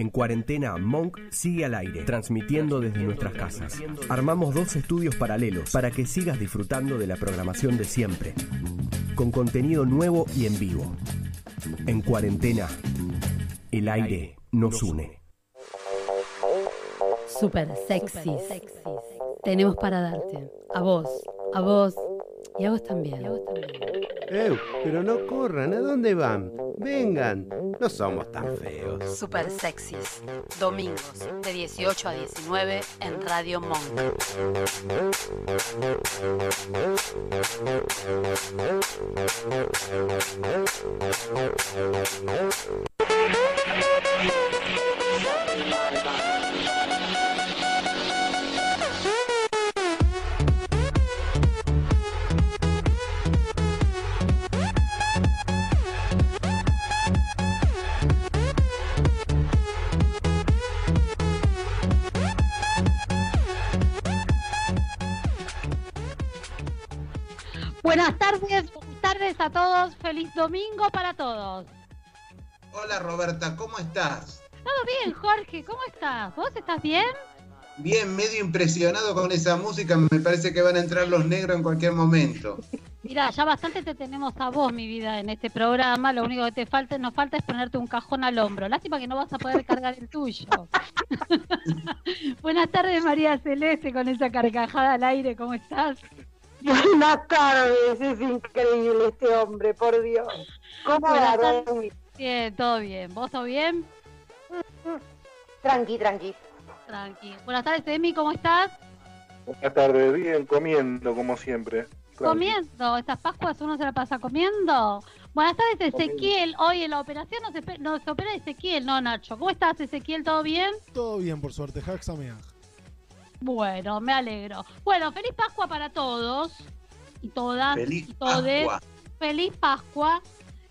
En cuarentena, Monk sigue al aire, transmitiendo desde nuestras casas. Armamos dos estudios paralelos para que sigas disfrutando de la programación de siempre, con contenido nuevo y en vivo. En cuarentena, el aire nos une. Super sexy. Tenemos para darte. A vos, a vos y a vos también. Eh, pero no corran, ¿a dónde van? Vengan, no somos tan feos. Super sexys. Domingos de 18 a 19 en Radio Monk. Buenas tardes, buenas tardes a todos. Feliz domingo para todos. Hola Roberta, ¿cómo estás? Todo bien, Jorge, ¿cómo estás? ¿Vos estás bien? Bien, medio impresionado con esa música. Me parece que van a entrar los negros en cualquier momento. Mira, ya bastante te tenemos a vos, mi vida, en este programa. Lo único que te falta, nos falta es ponerte un cajón al hombro. Lástima que no vas a poder cargar el tuyo. Buenas tardes, María Celeste, con esa carcajada al aire. ¿Cómo estás? Buenas tardes, es increíble este hombre, por Dios. ¿Cómo tardes. Bien, todo bien. ¿Vos todo bien? Tranqui, tranqui. Tranqui. Buenas tardes, Emi, ¿cómo estás? Buenas tardes, bien, comiendo como siempre. Tranqui. Comiendo. Estas Pascuas uno se la pasa comiendo. Buenas tardes, Ezequiel. Hoy en la operación nos, opera Ezequiel, no Nacho. ¿Cómo estás, Ezequiel? ¿Todo bien? Todo bien, por suerte. Haxameaj. Bueno, me alegro. Bueno, feliz Pascua para todos y todas Feliz y todes. Pascua. Feliz Pascua.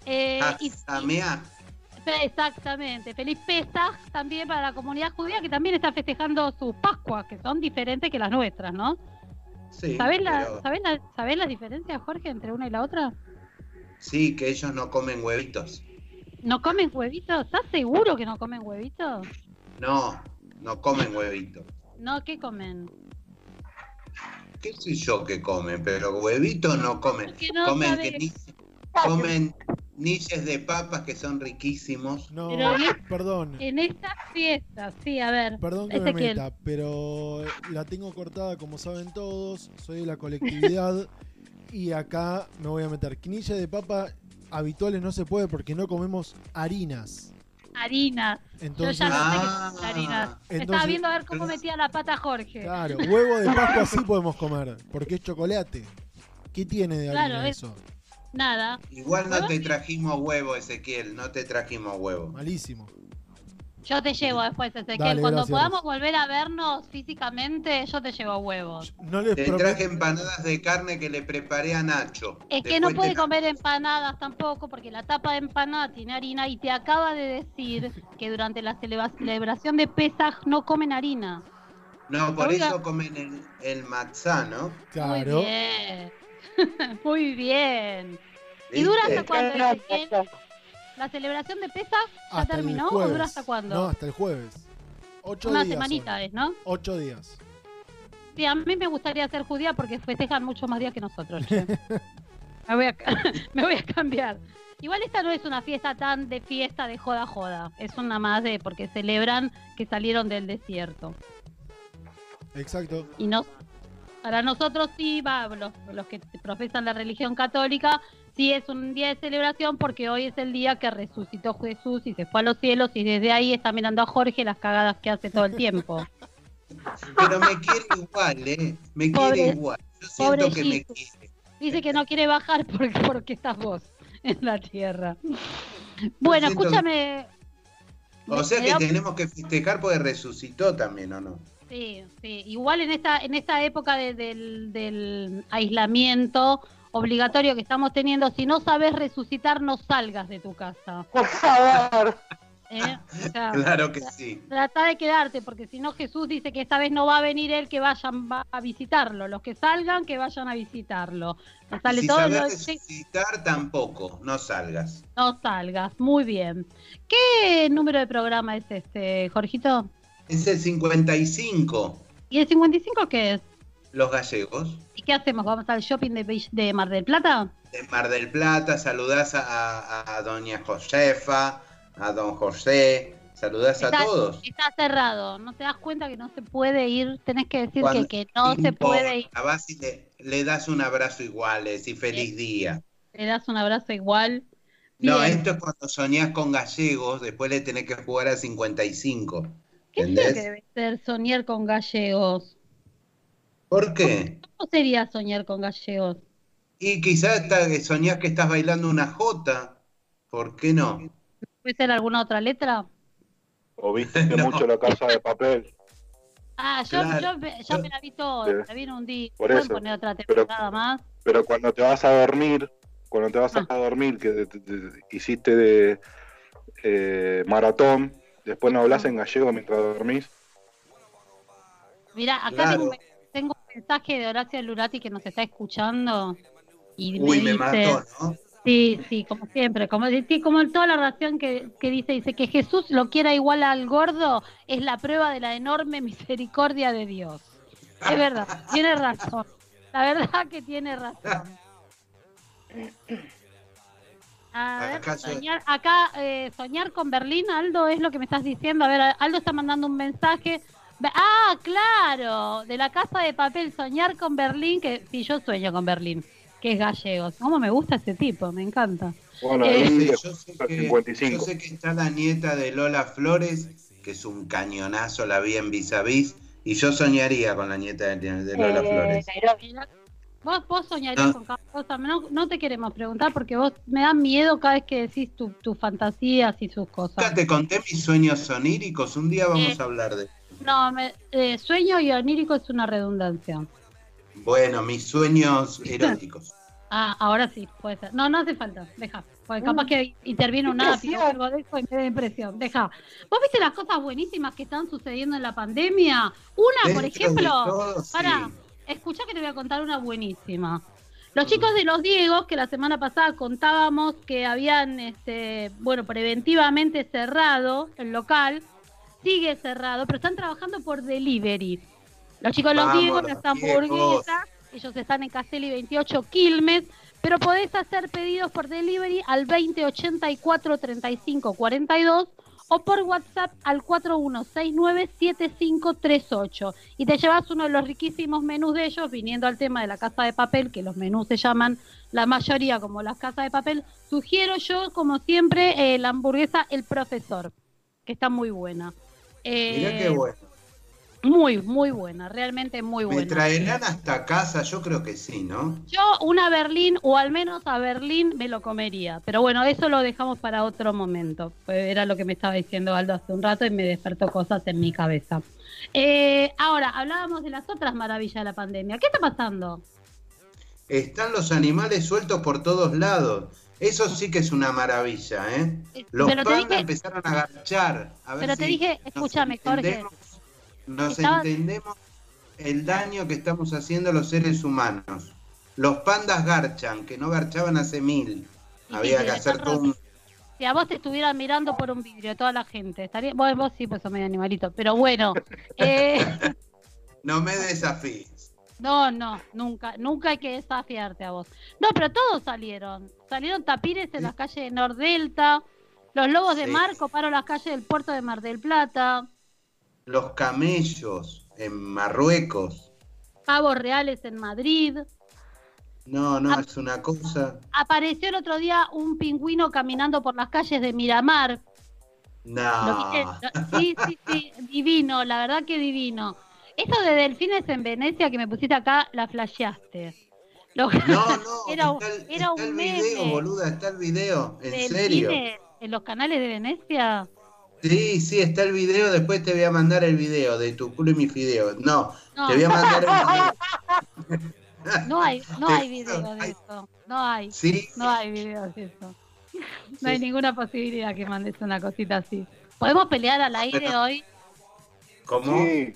Eh, y- Exactamente. Feliz Pesaj también para la comunidad judía que también está festejando sus Pascuas, que son diferentes que las nuestras, ¿no? Sí, ¿Sabés, la, pero- ¿sabés, la, ¿Sabés la diferencia, Jorge, entre una y la otra? sí, que ellos no comen huevitos. ¿No comen huevitos? ¿Estás seguro que no comen huevitos? No, no comen huevitos. No, ¿qué comen? ¿Qué sé yo que comen? Pero huevitos no comen. No comen, que ni- comen niches de papas que son riquísimos. No, Pero en- perdón. En estas fiestas, sí, a ver. Perdón que me meta, pero la tengo cortada como saben todos. Soy de la colectividad y acá me voy a meter. Quinilla de papa habituales no se puede porque no comemos harinas. Harina. Entonces, Yo ya no sé qué Ah. es harina. Estaba viendo a ver cómo metía la pata Jorge. claro, huevo de Pascua sí podemos comer porque es chocolate. ¿Qué tiene de harina Claro, es- eso? Nada. Igual no te trajimos huevo, Ezequiel, no te trajimos huevo. Malísimo. Yo te llevo después, Ezequiel. Dale, Cuando gracias. podamos volver a vernos físicamente, yo te llevo huevos. No les Te traje empanadas de carne que le preparé a Nacho. Es que no puede comer empanadas tampoco, porque la tapa de empanada tiene harina y te acaba de decir que durante la celebra- celebración de Pesaj no comen harina. No, por Oiga. eso comen el, el matzá, ¿no? Claro. Muy bien. Muy bien. ¿Y dura hasta cuándo, ¿La celebración de Pesaj ya Hasta terminó o dura hasta cuándo? No, hasta el jueves. Ocho Una días. semanita son. es, ¿no? Ocho días. Sí, a mí me gustaría ser judía porque festejan muchos más días que nosotros. me, voy a, me voy a cambiar. Igual esta no es una fiesta tan de fiesta de joda joda. Es una más de porque celebran que salieron del desierto. Exacto. Y no, para nosotros sí, va, los, los que profesan la religión católica, sí es un día de celebración porque hoy es el día que resucitó Jesús y se fue a los cielos y desde ahí está mirando a Jorge las cagadas que hace todo el tiempo. Pero me quiere igual, ¿eh? Me Pobre- quiere igual. Yo siento que me quiere. Dice que no quiere bajar porque, porque estás vos en la tierra. Bueno, siento- escúchame. O sea que tenemos que festejar porque resucitó también, ¿o no? Sí, sí. Igual en esta, en esta época de- del, del aislamiento obligatorio que estamos teniendo, si no sabes resucitar, no salgas de tu casa. Por favor. ¿eh? O sea, Claro que sí. Trata de quedarte, porque si no Jesús dice que esta vez no va a venir él, que vayan va a visitarlo. Los que salgan, que vayan a visitarlo. No sale si todo sabes lo resucitar, tampoco, no salgas. No salgas, muy bien. ¿Qué número de programa es este, Jorgito? Es el 55, ¿Y el 55 qué es? Los gallegos. ¿Y qué hacemos? ¿Vamos al shopping de, Mar del Plata? De Mar del Plata, saludás a, a- a doña Josefa, a don José, saludás a todos. Está cerrado, ¿no te das cuenta que no se puede ir? Tenés que decir que, Cuando- que no se puede ir. Vas y le, le das un abrazo igual, le decís feliz día. Le das un abrazo igual. No, esto es cuando soñás con gallegos, después le tenés que jugar a 55. ¿Qué es que debe ser soñar con gallegos? ¿Por qué? ¿Cómo sería soñar con gallegos? Y quizás soñás que estás bailando una jota. ¿Por qué no? ¿Puede ser alguna otra letra? O viste No. mucho la casa de papel. Ah, yo, Claro. yo me- ya me la vi toda, la vi en un día. Por ¿Pueden eso. poner otra Pero- temporada más? Pero cuando te vas a dormir, cuando te vas Ah. a dormir, que te- te- te- hiciste de eh, maratón, después no hablas en gallego mientras dormís. Mira, acá Claro. tengo un mensaje de Horacio Lurati que nos está escuchando. Y Uy, me dice, mató, ¿no? Sí, sí, como siempre, como, sí, como toda la oración que, que dice, dice que Jesús lo quiera igual al gordo es la prueba de la enorme misericordia de Dios. Es verdad, tiene razón. La verdad que tiene razón. A ver, soñar, acá eh, soñar con Berlín, Aldo, es lo que me estás diciendo. A ver, Aldo está mandando un mensaje. Ah, claro, de la casa de papel, soñar con Berlín, que sí, yo sueño con Berlín, que es gallego. ¿Cómo me gusta ese tipo? Me encanta. Bueno, Eh, yo, sé que, 55. yo sé que está la nieta de Lola Flores, que es un cañonazo, la vi en vis a vis, y yo soñaría con la nieta de, de Lola Eh, Flores. Vos, vos soñarías No. con cada cosa. No, no te queremos preguntar porque vos me da miedo cada vez que decís tu- tus fantasías y sus cosas. Nunca te conté mis sueños oníricos, un día vamos Eh. a hablar de... No, me- eh, sueño y onírico es una redundancia. Bueno, mis sueños eróticos. Ah, ahora sí, puede ser. No, no hace falta, deja. Porque capaz que interviene un API o algo de eso y me da impresión. Deja. ¿Vos viste las cosas buenísimas que están sucediendo en la pandemia? Una, por Dentro ejemplo, todo, sí. para, escuchá que te voy a contar una buenísima. Los chicos de los Diegos, que la semana pasada contábamos que habían, este, bueno, preventivamente cerrado el local, sigue cerrado, pero están trabajando por delivery. Los chicos los Vamos, los las hamburguesas, ellos están en Castelli 28 Quilmes, pero podés hacer pedidos por delivery al 2084 35 42 o por WhatsApp al 41697538 y te llevas uno de los riquísimos menús de ellos, viniendo al tema de la casa de papel, que los menús se llaman la mayoría como las casas de papel. Sugiero yo, como siempre, eh, la hamburguesa El Profesor, que está muy buena. Mirá Eh, qué bueno. Muy, muy buena, realmente muy ¿Me buena. traerán hasta casa? Yo creo que sí, ¿no? Yo una Berlín, o al menos a Berlín, me lo comería. Pero bueno, eso lo dejamos para otro momento. Era lo que me estaba diciendo Aldo hace un rato y me despertó cosas en mi cabeza. Eh, ahora, hablábamos de las otras maravillas de la pandemia. ¿Qué está pasando? Están los animales sueltos por todos lados. Eso sí que es una maravilla, ¿eh? Eh, Los pero te pandas dije- empezaron a garchar. A ver Pero te si dije, nos escúchame, Jorge. Nos Estaba- entendemos el daño que estamos haciendo los seres humanos. Los pandas garchan, que no garchaban hace mil. Y Había que hacer todo un... Si a vos te estuvieran mirando por un vidrio, toda la gente, estaría. Bueno, vos sí, pues sos medio animalito. Pero bueno, eh, No me desafíes. No, no, nunca, nunca hay que desafiarte a vos. No, pero todos salieron. Salieron tapires en las calles de Nordelta, los lobos de mar coparon las calles del puerto de Mar del Plata, Los camellos en Marruecos. pavos reales en Madrid. No, no, es una cosa... Apareció el otro día un pingüino caminando por las calles de Miramar. ¿Lo No. Sí, sí, sí, divino, la verdad que divino. Eso de delfines en Venecia que me pusiste acá, la flasheaste. No, no, Era- está el, era está un el video, boluda, está el video, en serio. En los canales de Venecia. Sí, sí, está el video, después te voy a mandar el video de tu culo y mi fideo. No, No. te voy a mandar el video. No hay, no hay video de eso. No hay, Sí, no hay video de eso. No hay ninguna posibilidad que mandes una cosita así. ¿Podemos pelear al aire hoy? ¿Cómo? Sí,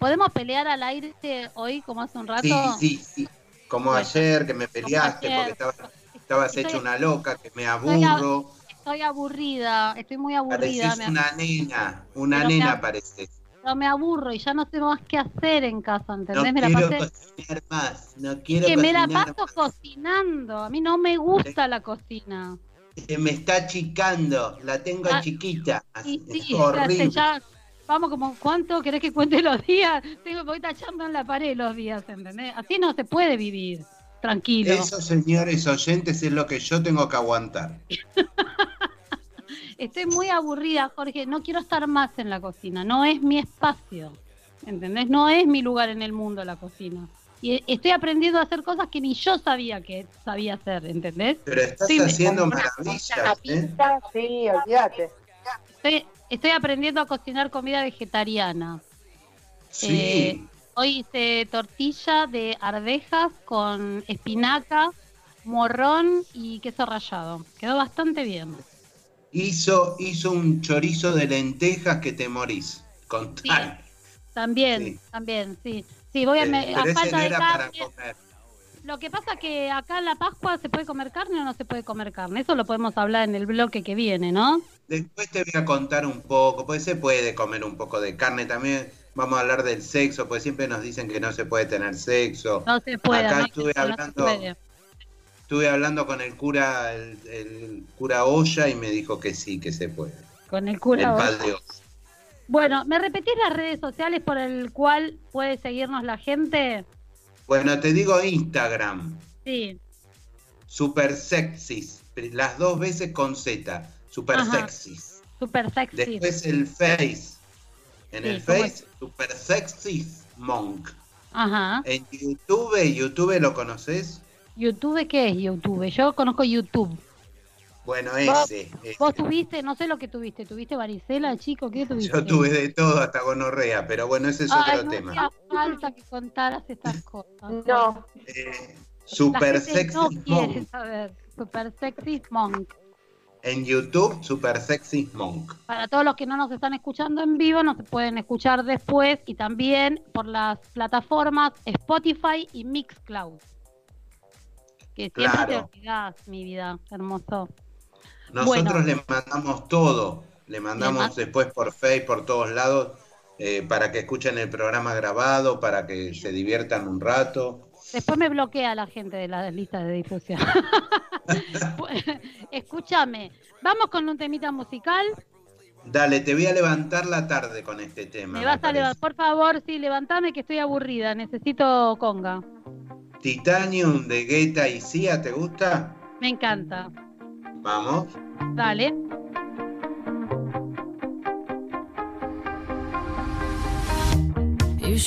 ¿Podemos pelear al aire hoy como hace un rato? Sí, sí, sí. Como Bueno, ayer que me peleaste porque estabas, estabas hecho una loca, que me aburro. Estoy aburrida, estoy muy aburrida. Pareces una nena, una Pero nena pareces. pero me aburro y ya no sé más qué hacer en casa, No ¿entendés? me la quiero pasé. cocinar más, no quiero Que me la paso más. cocinando. A mí no me gusta la cocina. Se me está achicando, la tengo Ah, chiquita. Es sí, horrible. ya- vamos como, ¿cuánto querés que cuente los días? Tengo, voy tachando en la pared los días, ¿entendés? Así no se puede vivir, tranquilo. Eso, señores oyentes, es lo que yo tengo que aguantar. Estoy muy aburrida, Jorge. No quiero estar más en la cocina. No es mi espacio. ¿Entendés? No es mi lugar en el mundo la cocina. Y estoy aprendiendo a hacer cosas que ni yo sabía que sabía hacer, ¿entendés? Pero estás Sí, haciendo maravillas, ¿eh? pizza, sí, olvídate. Estoy, estoy aprendiendo a cocinar comida vegetariana. Sí. Eh, Hoy hice tortilla de arvejas con espinaca, morrón y queso rallado. Quedó bastante bien. Hizo, hizo un chorizo de lentejas que te morís. Con Sí. tal. También, Sí. también, sí. Sí, voy a, Eh, me- a falta no de era para carne. comer. Lo que pasa que acá en la Pascua se puede comer carne o no se puede comer carne. Eso lo podemos hablar en el bloque que viene, ¿no? Después te voy a contar un poco, pues se puede comer un poco de carne también. Vamos a hablar del sexo, pues siempre nos dicen que no se puede tener sexo. No se puede. Acá no, estuve hablando-. Estuve hablando con el cura, el, el cura Olla y me dijo que sí, que se puede. Con el El cura. padre Olla. Bueno, ¿me repetís las redes sociales por el cual puede seguirnos la gente? Bueno, te digo Instagram, Sí. super sexys, las dos veces con Z, super Ajá. sexys. Super sexy. Después el Face, en Sí, el ¿cómo Face, super sexys monk. Ajá. En YouTube, YouTube lo conoces? ¿YouTube qué es YouTube? Yo conozco YouTube. Bueno, Vos- ese. Vos tuviste, no sé lo que tuviste. ¿Tuviste varicela, chico? ¿Qué tuviste? Yo tuve de todo hasta gonorrea, pero bueno, ese es Ay, otro no tema. hacía falta que contaras estas cosas. No, Eh, La super gente sexy no quiere monk. saber. Super sexy monk. En YouTube, super sexy monk. Para todos los que no nos están escuchando en vivo, nos pueden escuchar después y también por las plataformas Spotify y Mixcloud. Que siempre Claro. te olvidás, mi vida, hermoso. Nosotros Bueno. le mandamos todo. Le mandamos después por Facebook, por todos lados, eh, para que escuchen el programa grabado, para que se diviertan un rato. Después me bloquea la gente de la lista de difusión. Escúchame, vamos con un temita musical. Dale, te voy a levantar la tarde con este tema. Me me vas a levantar, por favor, sí, levantame que estoy aburrida. Necesito conga. Titanium de Guetta y Sia, ¿te gusta? Me encanta. Vamos. Dale. You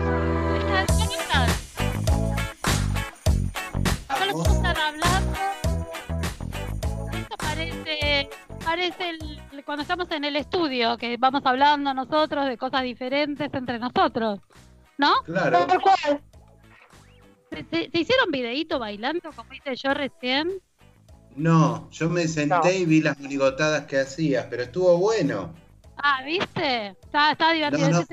chanto. Están- hablando. Esto parece, parece el- cuando estamos en el estudio, que vamos hablando nosotros de cosas diferentes entre nosotros. ¿No? Claro. ¿Se, se- se hicieron videíto bailando, como hice yo recién? No, yo me senté No. y vi las monigotadas que hacías, pero estuvo bueno. Ah, ¿viste? Está, está divertido. No, no.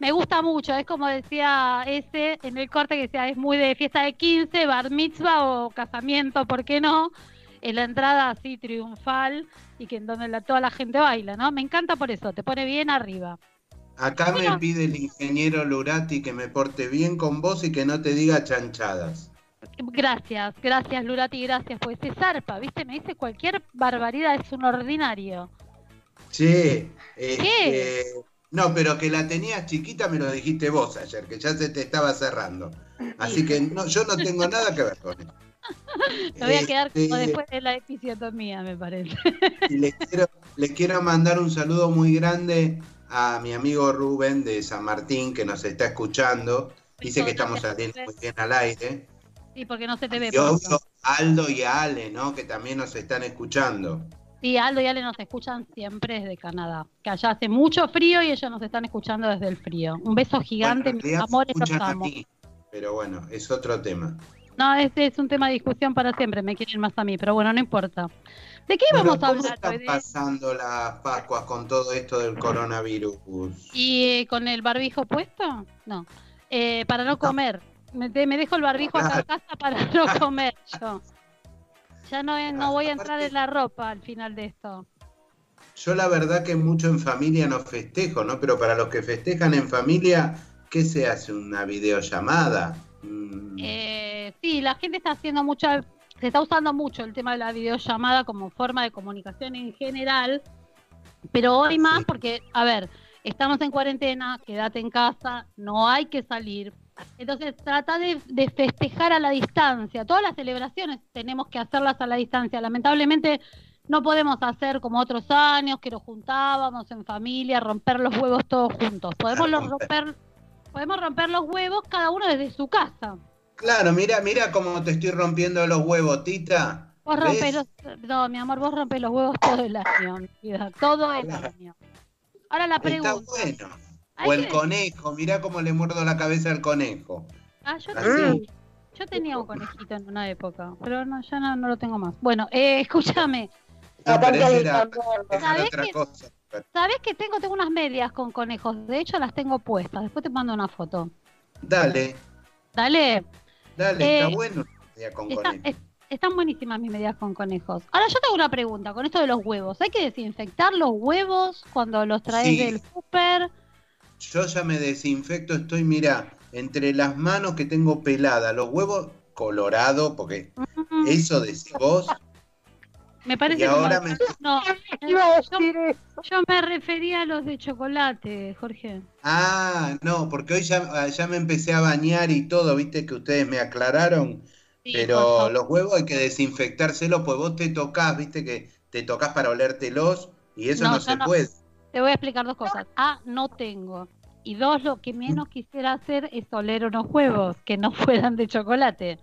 Me gusta mucho, es como decía ese en el corte que decía, es muy de fiesta de 15, bar mitzvah o casamiento, ¿por qué no? En la entrada así triunfal y que en donde la, toda la gente baila, ¿no? Me encanta por eso, te pone bien arriba. Acá Bueno. me pide el ingeniero Lurati que me porte bien con vos y que no te diga chanchadas. Gracias, gracias Lurati, gracias, pues se zarpa, ¿viste? Me dice cualquier barbaridad, es un ordinario. Che, este, no, pero que la tenías chiquita me lo dijiste vos ayer, que ya se te estaba cerrando. Así que no, yo no tengo nada que ver con eso. Me voy a quedar como Este, después de la episiotomía, me parece. Y le quiero, mandar un saludo muy grande a mi amigo Rubén de San Martín que nos está escuchando. Dice que estamos saliendo muy bien al aire. Sí, porque no se te ve. Y Aldo y a Ale, ¿no? Que también nos están escuchando. Sí, Aldo y Ale nos escuchan siempre desde Canadá. Que allá hace mucho frío y ellos nos están escuchando desde el frío. Un beso gigante, Bueno, mis amores, los amo. mí, pero bueno, es otro tema. No, este es un tema de discusión para siempre. Me quieren más a mí, pero bueno, no importa. ¿De qué íbamos a ¿Cómo hablar están hoy? De- pasando las Pascuas con todo esto del coronavirus? ¿Y eh, con el barbijo puesto? No. Eh, para no comer. Me, me dejo el barbijo acá en casa para no comer yo. Ya no, no voy a entrar en la ropa al final de esto. Yo la verdad que mucho en familia no festejo, ¿no? Pero para los que festejan en familia, ¿qué se hace? ¿Una videollamada? Mm, Eh, sí, la gente está haciendo mucha, se está usando mucho el tema de la videollamada como forma de comunicación en general, pero hoy más Sí. porque, a ver, estamos en cuarentena, quédate en casa, no hay que salir. Entonces trata de, de festejar a la distancia. Todas las celebraciones tenemos que hacerlas a la distancia. Lamentablemente no podemos hacer como otros años que nos juntábamos en familia, romper los huevos todos juntos. Podemos los romper, podemos romper los huevos cada uno desde su casa. Claro, mira, mira cómo te estoy rompiendo los huevos, Tita. Vos ¿Ves? rompés los, no, mi amor, vos rompes los huevos todo el año, mi vida, todo el año. Ahora la Está pregunta. bueno. O el conejo, mira cómo le muerdo la cabeza al conejo. Ah, yo, Así. tenía, yo tenía un conejito en una época, pero no, ya no, no lo tengo más. Bueno, eh, escúchame, No, pero Bastante ese era Alejandro. dejar ¿Sabés otra que- cosa. ¿sabés que tengo? Tengo unas medias con conejos, de hecho las tengo puestas, después te mando una foto. Dale, Dale, dale, Eh, está bueno con está- es- están buenísimas mis medias con conejos. Ahora yo tengo una pregunta con esto de los huevos. ¿Hay que desinfectar los huevos cuando los traes Sí. del súper? Yo ya me desinfecto, estoy, mira, entre las manos que tengo peladas, los huevos colorados, porque Mm, eso decís vos, Me parece y ahora que me... no, Iba a yo, yo me refería a los de chocolate, Jorge. Ah, no, porque hoy ya, ya me empecé a bañar y todo, viste que ustedes me aclararon, Sí, pero los huevos hay que desinfectárselos, pues vos te tocas, viste que te tocas para olértelos y eso No, se no. puede. Te voy a explicar dos cosas. A, no tengo. Y dos, lo que menos quisiera hacer es oler unos huevos que no fueran de chocolate.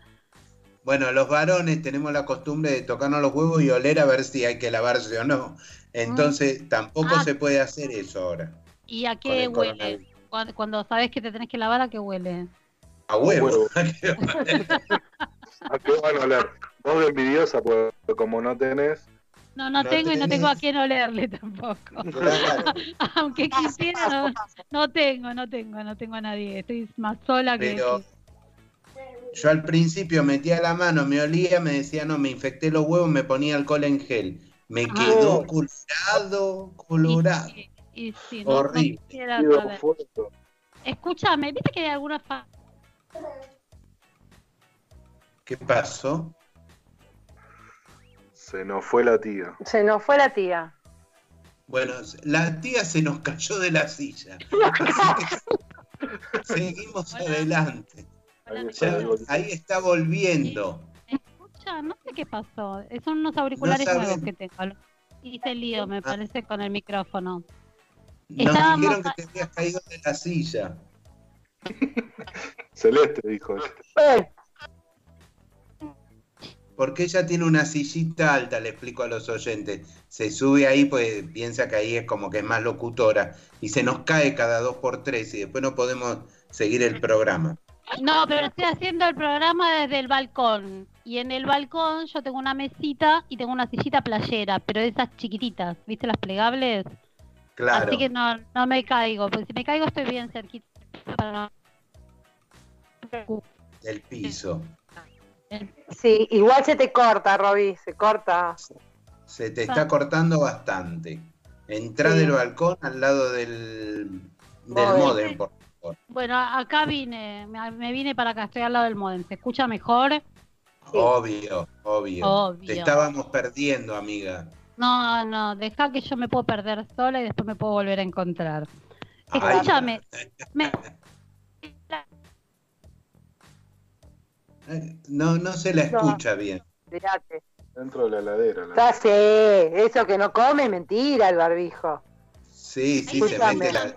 Bueno, los varones tenemos la costumbre de tocarnos los huevos y oler a ver si hay que lavarse o no. Entonces tampoco Ah. se puede hacer eso ahora. ¿Y a qué el huele? Cuando, cuando sabes que te tenés que lavar, ¿a qué huele? A huevo. Huevo. ¿A qué van a oler? Vos de envidiosa, pues como no tenés. No, no, No tengo y no tengo a quién olerle tampoco. Claro. Aunque quisiera, no, no tengo, no tengo, no tengo a nadie. Estoy más sola que... Pero yo al principio metía la mano, me olía, me decía, no, me infecté los huevos, me ponía alcohol en gel. Me Ah. quedó colorado, colorado. Y, y, y sí, no- no Horrible. fuego. Escúchame, ¿viste que hay alguna ¿Qué pasó? Se nos fue la tía. Se nos fue la tía. Bueno, la tía se nos cayó de la silla. Seguimos Hola. adelante. Hola, Ahí ¿me está, Ya, ahí escuchas? ahí está volviendo. escucha? No sé qué pasó. Son unos auriculares No nuevos que tengo. Hice lío, me Ah. parece, con el micrófono. Nos Estábamos- dijeron que te habías caído de la silla. Celeste dijo. Eh, Porque ella tiene una sillita alta, le explico a los oyentes. Se sube ahí, pues piensa que ahí es como que es más locutora. Y se nos cae cada dos por tres y después no podemos seguir el programa. No, pero estoy haciendo el programa desde el balcón. Y en el balcón yo tengo una mesita y tengo una sillita playera, pero de esas chiquititas, ¿viste las plegables? Claro. Así que no, no me caigo, porque si me caigo estoy bien cerquita. para no- Del piso. Sí, igual se te corta, Roby, se corta. Se te está cortando bastante. Entrá Sí. del balcón al lado del, del Modem. por favor. Bueno, acá vine, me vine para acá, estoy al lado del modem. ¿Se escucha mejor? Sí. Obvio, obvio, Obvio. Te estábamos perdiendo, amiga. No, no, deja que yo me puedo perder sola y después me puedo volver a encontrar. Escúchame, me- No, no se la escucha bien. Dentro de la heladera. la- Ya sé, eso que no come es mentira el barbijo. Sí, sí, se Escúchame. mete la...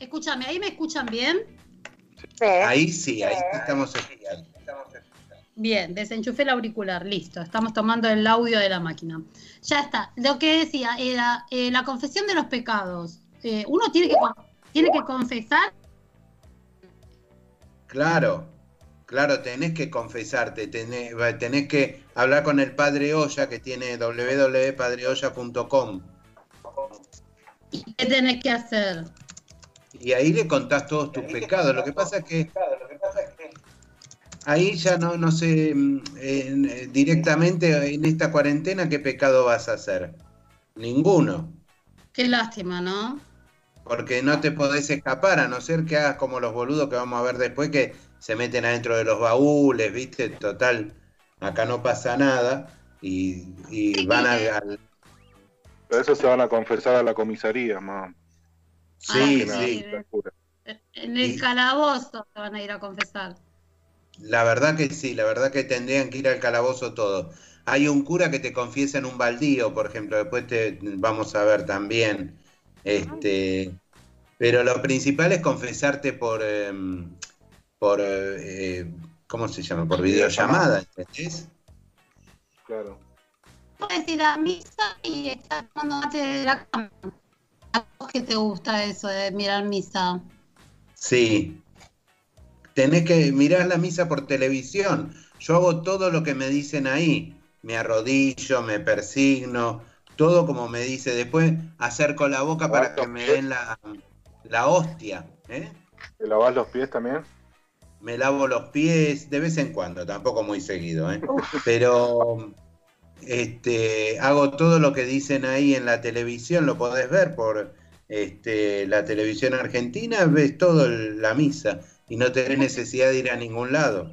escúchame, ¿ahí me escuchan bien? Sí. Ahí sí, ahí estamos escuchando. Bien, desenchufé el auricular, listo. Estamos tomando el audio de la máquina. Ya está. Lo que decía era eh, la confesión de los pecados. Eh, uno tiene que, tiene que confesar. Claro, claro, tenés que confesarte, tenés, tenés que hablar con el Padre Olla que tiene www.padreolla.com ¿Y qué tenés que hacer? y ahí le contás todos tus pecados. Lo que pasa es que ahí ya no, no sé mm, en- eh, directamente en esta cuarentena qué pecado vas a hacer. Ninguno, Qué lástima, ¿no? porque no te podés escapar a no ser que hagas como los boludos que vamos a ver después que se meten adentro de los baúles, ¿viste? Total, acá no pasa nada y, y van al, al- Pero eso se van a confesar a la comisaría, más. Sí, Ah, sí. En el calabozo se van a ir a confesar. La verdad que sí, la verdad que tendrían que ir al calabozo todo. Hay un cura que te confiesa en un baldío, por ejemplo, después te vamos a ver también. Este, pero lo principal es confesarte por em, por eh, ¿cómo se llama? por videollamada, ¿entendés? Claro. Puedes ir a misa y estar tomando mate de la cama. ¿A vos qué te gusta eso de mirar misa? Sí. Tenés que mirar la misa por televisión. Yo hago todo lo que me dicen ahí. Me arrodillo, me persigno, todo como me dice. Después acerco la boca para que me den la, la hostia. ¿eh? ¿Te lavas los pies también? Me lavo los pies de vez en cuando, tampoco muy seguido. ¿eh? Pero este, hago todo lo que dicen ahí en la televisión. Lo podés ver por este, la televisión argentina. Ves todo el- la misa y no tenés necesidad de ir a ningún lado.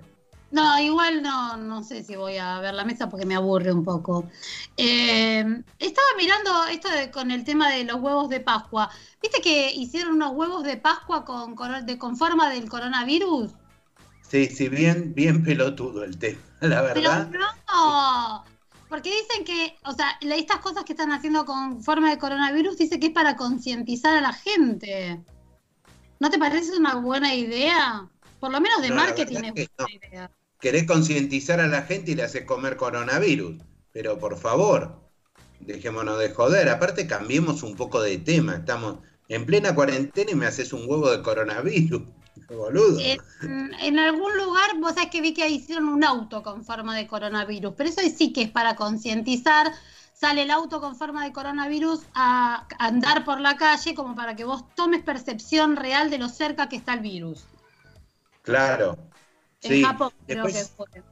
No, igual no, no sé si voy a ver la mesa porque me aburre un poco. Eh, estaba mirando esto de- con el tema de los huevos de Pascua. ¿Viste que hicieron unos huevos de Pascua con, coro- de, con forma del coronavirus? Sí, sí, bien, bien pelotudo el tema, la verdad. Pero no, porque dicen que, o sea, estas cosas que están haciendo con forma de coronavirus dice que es para concientizar a la gente. ¿No te parece una buena idea? Por lo menos de No, marketing es que buena idea. Querés concientizar a la gente y le haces comer coronavirus. Pero por favor, dejémonos de joder. Aparte, cambiemos un poco de tema. Estamos en plena cuarentena y me haces un huevo de coronavirus. Boludo. En, en algún lugar, vos sabés que vi que hicieron un auto con forma de coronavirus, pero eso sí que es para concientizar. Sale el auto con forma de coronavirus a andar por la calle como para que vos tomes percepción real de lo cerca que está el virus. Claro. En Sí. Japón creo que Después, fue.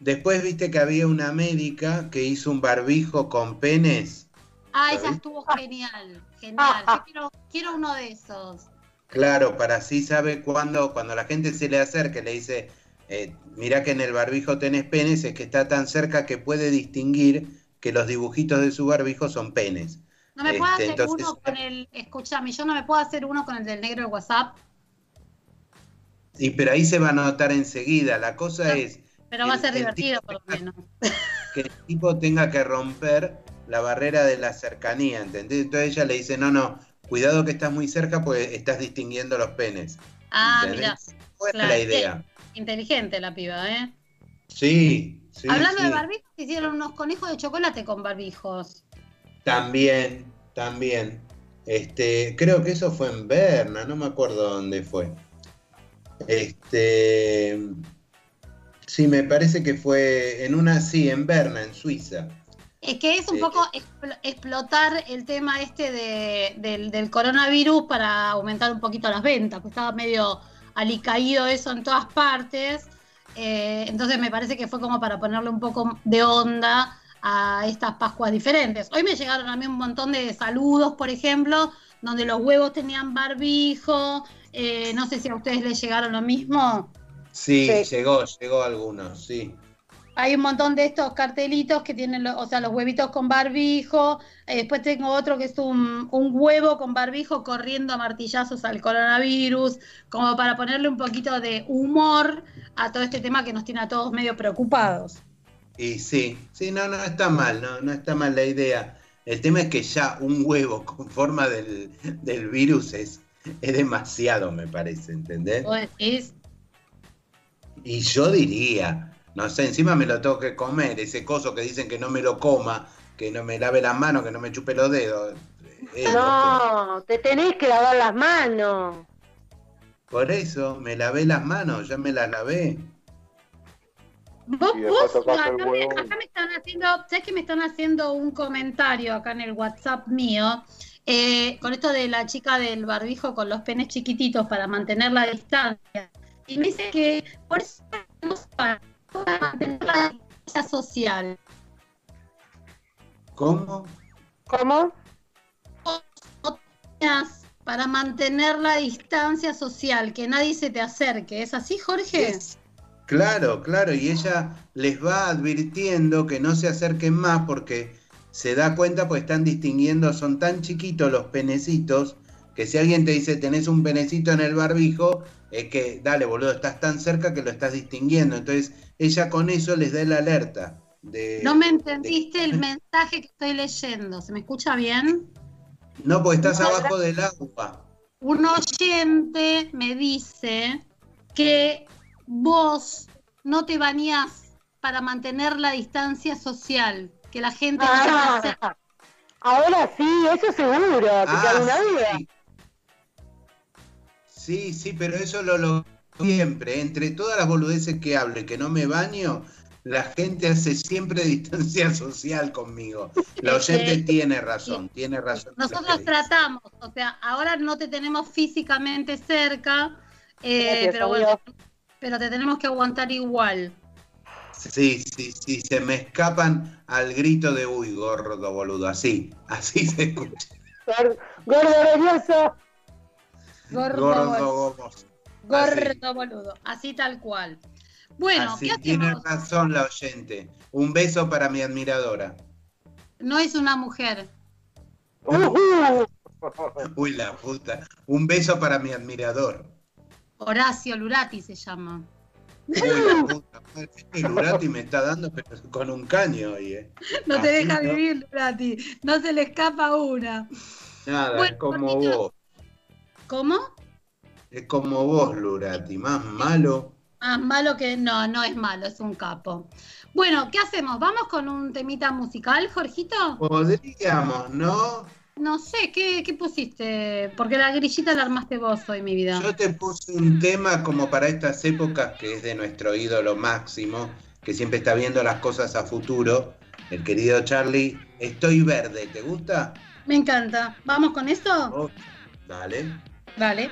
después viste que había una médica que hizo un barbijo con penes. Ah, esa estuvo genial, genial. Yo quiero, quiero uno de esos. Claro, para así sabe cuando, cuando la gente se le acerca y le dice, eh, mira que en el barbijo tenés penes, es que está tan cerca que puede distinguir que los dibujitos de su barbijo son penes. No me puedo Este, hacer entonces- uno con el, escúchame, yo no me puedo hacer uno con el del negro de WhatsApp, Y pero ahí se va a notar enseguida. La cosa es pero va a ser divertido por lo menos. que el tipo tenga que romper la barrera de la cercanía, ¿entendés? Entonces ella le dice, no, no, cuidado que estás muy cerca, pues estás distinguiendo los penes. Ah, mira, Buena claro, la idea. inteligente la piba, ¿eh? Sí, sí. Hablando sí. de barbijos, hicieron unos conejos de chocolate con barbijos. También, también. Este, creo que eso fue en Berna, no me acuerdo dónde fue. Este, sí, me parece que fue en una, sí, en Berna, en Suiza. Es que es un Sí. poco expl- explotar el tema este de- del, del coronavirus para aumentar un poquito las ventas, pues estaba medio alicaído eso en todas partes. Eh, entonces me parece que fue como para ponerle un poco de onda a estas Pascuas diferentes. Hoy me llegaron a mí un montón de saludos, por ejemplo, donde los huevos tenían barbijo. Eh, no sé si a ustedes les llegaron lo mismo. Sí, Sí. llegó, llegó algunos, sí. Hay un montón de estos cartelitos que tienen, o sea, los huevitos con barbijo. Eh, después tengo otro que es un, un huevo con barbijo corriendo a martillazos al coronavirus, como para ponerle un poquito de humor a todo este tema que nos tiene a todos medio preocupados. Y sí, sí, no, no está mal, no, no está mal la idea. El tema es que ya un huevo con forma del, del virus es, es demasiado, me parece, ¿entendés? Decís, Y yo diría, no sé, encima me lo tengo que comer, ese coso que dicen que no me lo coma, que no me lave las manos, que no me chupe los dedos. Eh, No, te tenés que lavar las manos. Por eso, me lavé las manos, ya me las lavé. Vos, vos, acá, me, huevo. acá me están haciendo, ¿sabes que me están haciendo un comentario acá en el WhatsApp mío? eh, con esto de la chica del barbijo con los penes chiquititos para mantener la distancia. Y me dice que por eso para mantener la distancia social. ¿Cómo? ¿Cómo? Para mantener la distancia social, que nadie se te acerque. ¿Es así, Jorge? Es- Claro, claro, y ella les va advirtiendo que no se acerquen más porque se da cuenta, pues están distinguiendo, son tan chiquitos los penecitos, que si alguien te dice tenés un penecito en el barbijo, es que, dale, boludo, estás tan cerca que lo estás distinguiendo. Entonces, ella con eso les da la alerta. De, No me entendiste el mensaje que estoy leyendo. ¿Se me escucha bien? No, porque estás abajo del agua. Un oyente me dice que vos no te bañás para mantener la distancia social, que la gente no se. Ah, ahora sí, eso seguro. ¿Te Ah, sí. Sí, sí, pero eso lo lo siempre. Entre todas las boludeces que hablo y que no me baño, la gente hace siempre distancia social conmigo. La oyente tiene razón, tiene razón. Nosotros tratamos, o sea, ahora no te tenemos físicamente cerca, eh, Gracias, pero bueno, pero te tenemos que aguantar igual. Sí, sí, sí, se me escapan al grito de uy, gordo boludo, así, así se escucha. Gor- Gordo orgulloso. Gordo, Gordo vos. gordo boludo, así tal cual. Bueno, Así, ¿qué tiene razón la oyente. Un beso para mi admiradora. No es una mujer. Ujú. Uy, la puta. Un beso para mi admirador. Horacio Lurati se llama. Uy, la puta madre. El Urati me está dando pero con un caño hoy, eh. No te Así deja no. vivir, Lurati. No se le escapa una. Nada, Bueno, es como vos. ¿Cómo? Es como vos, Lurati. Más malo. Más malo que no, no es malo, es un capo. Bueno, ¿qué hacemos? ¿Vamos con un temita musical, Jorgito? Podríamos, ¿no? No sé, ¿qué, qué pusiste? Porque la grillita la armaste vos hoy, mi vida. Yo te puse un tema como para estas épocas que es de nuestro ídolo máximo, que siempre está viendo las cosas a futuro. El querido Charlie, Estoy Verde, ¿te gusta? Me encanta. ¿Vamos con eso? Oh, dale. Dale.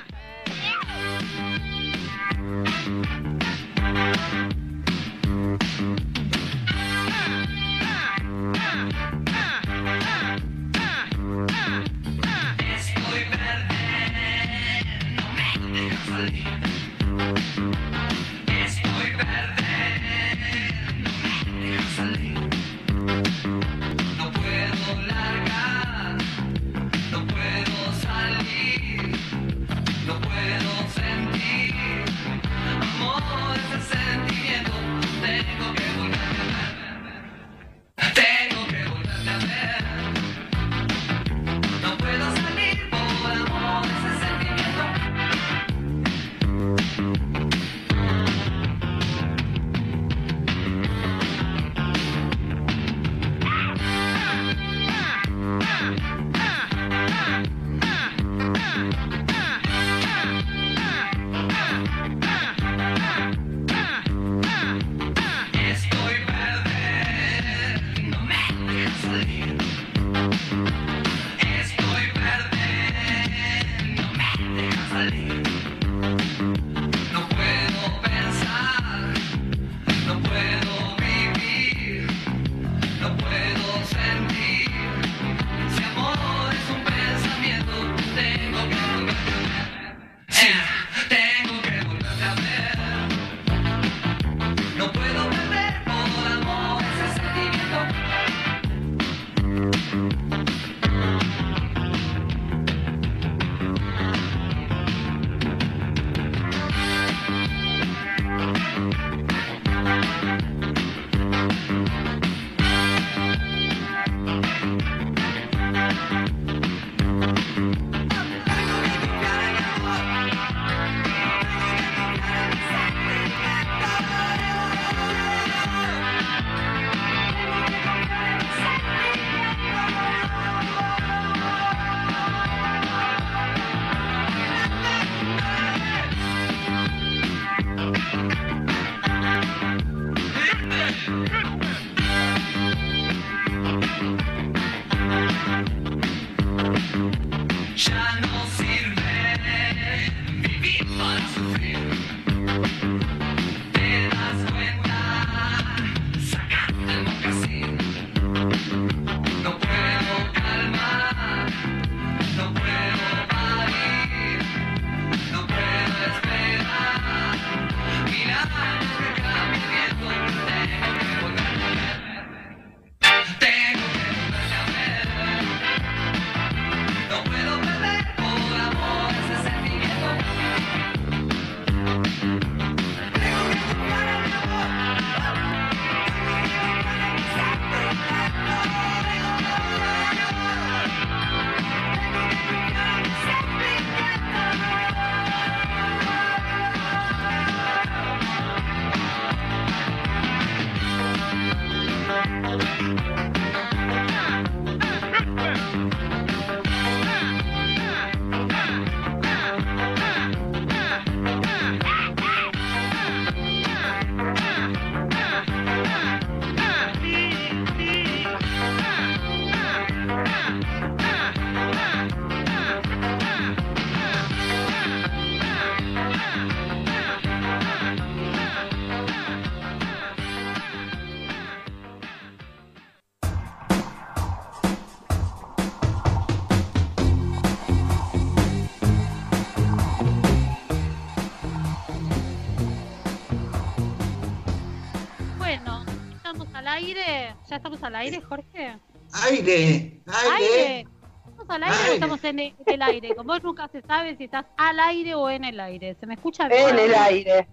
¿Ya estamos al aire, Jorge? ¡Aire! ¡Aire! ¿Estamos al aire o estamos en el, en el aire? Como nunca se sabe si estás al aire o en el aire. ¿Se me escucha bien? En el aire.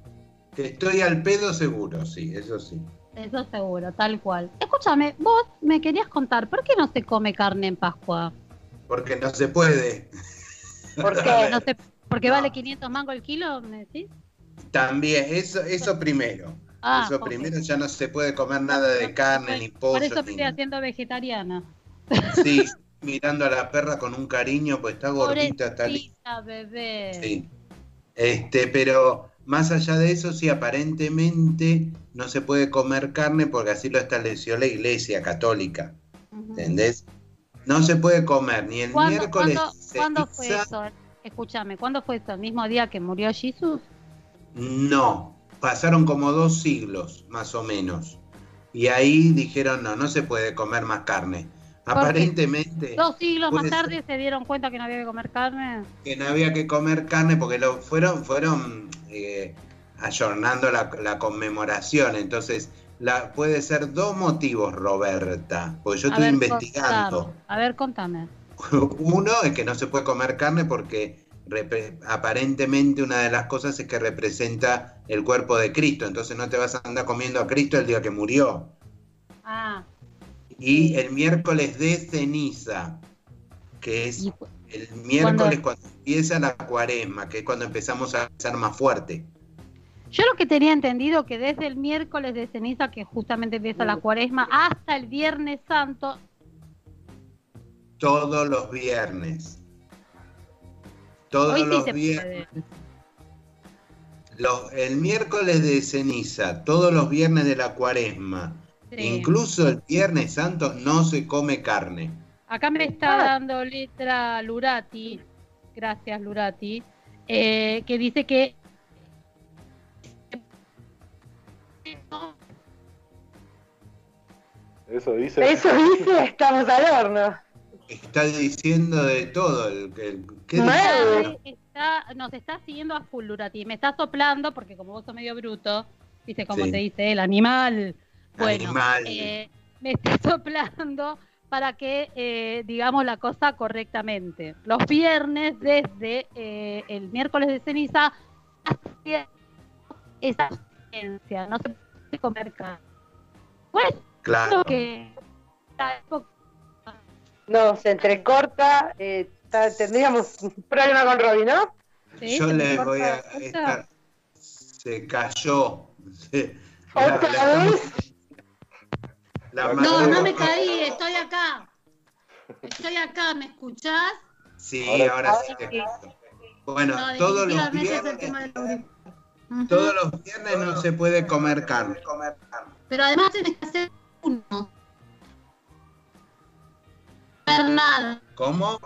Que estoy al pedo seguro, sí, eso sí. Eso seguro, tal cual. Escúchame, vos me querías contar, ¿por qué no se come carne en Pascua? Porque no se puede. ¿Por qué? No sé, ¿Porque No. vale 500 mangos el kilo, me decís? También, eso, eso primero. Ah, eso primero ya no se puede comer nada de carne ni pollo. Por eso estoy haciendo vegetariana. Sí, mirando a la perra con un cariño, pues está gordita, está linda. Bebé. Sí. Este, pero más allá de eso, sí, aparentemente no se puede comer carne porque así lo estableció la iglesia católica. ¿Entendés? No se puede comer ni el ¿Cuándo, miércoles cuándo- cuándo fue eso? Escúchame, ¿cuándo fue eso? ¿El mismo día que murió Jesús? No, pasaron como dos siglos, más o menos. Y ahí dijeron, no, no se puede comer más carne. Aparentemente Dos siglos más tarde se dieron cuenta que no había que comer carne. que no había que comer carne porque lo fueron, fueron eh, ayornando la, la conmemoración. Entonces, la, puede ser dos motivos, Roberta, porque yo A estoy ver, investigando. contame. A ver, contame. Uno es que no se puede comer carne porque aparentemente una de las cosas es que representa el cuerpo de Cristo, entonces no te vas a andar comiendo a Cristo el día que murió. Ah, Y el miércoles de ceniza, que es y- el miércoles cuando empieza la cuaresma, que es cuando empezamos a ser más fuerte. yo lo que tenía entendido que desde el miércoles de ceniza, que justamente empieza la cuaresma, hasta el viernes santo, Todos los viernes. Todos hoy sí los viernes. los- el miércoles de ceniza, todos los viernes de la cuaresma, Sí. incluso el viernes santo, no se come carne. Acá me está Ah. dando letra Lurati, gracias Lurati, eh, que dice que Eso dice. Eso dice, estamos al horno. Está diciendo de todo. El, el- ¿qué dice? Mal. está, nos está siguiendo a full Lurati, me está soplando porque como vos sos medio bruto, viste cómo Sí. te dice el animal, bueno, Animal. eh, me está soplando para que eh, digamos la cosa correctamente. Los viernes desde eh, el miércoles de ceniza hasta esa ciencia, no se puede comer carne. Pues Claro. que No, se entrecorta. eh, tendríamos un problema con Robin, ¿no? Sí, Yo se me le corta voy a estar. Se cayó. Se- ¿Otra la- vez? la No, No, me caí, estoy acá. Estoy acá, ¿me escuchás? Sí, Ahora- ahora sí te escucho. Bueno, No, todos los viernes. Todos los viernes no se puede comer carne. Pero además tenés que hacer uno. No hacer nada, ¿Cómo?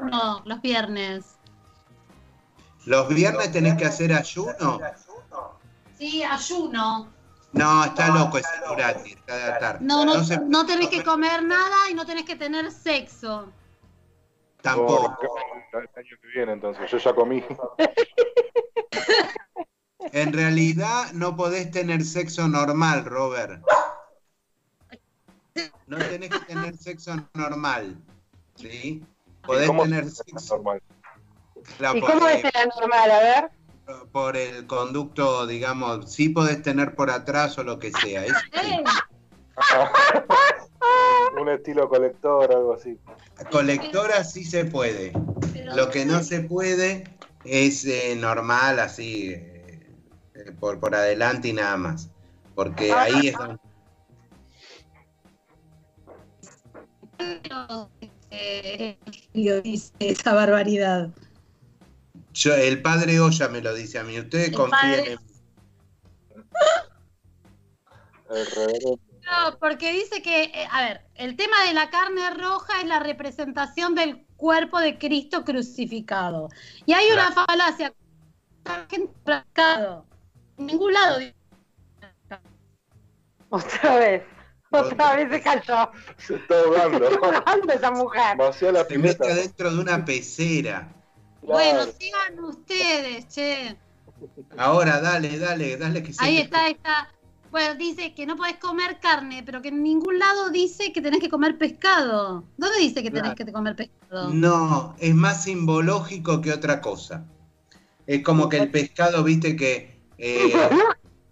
Uno los viernes. ¿Los viernes tenés que hacer ayuno? Sí, ayuno. No, está loco ese Durati, está de atar. No, no, no tenés que comer nada y no tenés que tener sexo. Tampoco. El año que viene, entonces. Yo ya comí. En realidad no podés tener sexo normal, Robert. No tenés que tener sexo normal. ¿Sí? Podés ¿Cómo tener sexo normal? la- ¿Y por, cómo es la normal? A ver. por el conducto, digamos, sí podés tener por atrás o lo que sea. sí. ¡Eh! Un estilo colector, algo así. Colectora sí se puede. Pero Lo que no se puede es eh, normal, así, eh, eh, por, por adelante y nada más. Porque ahí es donde... Eh, dice esa barbaridad. Yo, el padre Olla me lo dice a mí. Ustedes El confíen padre- en mí. No, porque dice que, eh, a ver, el tema de la carne roja es la representación del cuerpo de Cristo crucificado. Y hay una falacia. La gente practicado. En ningún lado. dice- Otra vez. Otra vez se cayó. Se está ahogando. ¿Dónde esa mujer? Vació la Se mete adentro de una pecera. Bueno, Claro. sigan ustedes, che. Ahora, dale, dale, dale que se Ahí está, ahí está. Bueno, dice que no podés comer carne, pero que en ningún lado dice que tenés que comer pescado. ¿Dónde dice que tenés Claro. que comer pescado? No, es más simbológico que otra cosa. Es como que el pescado, viste que eh,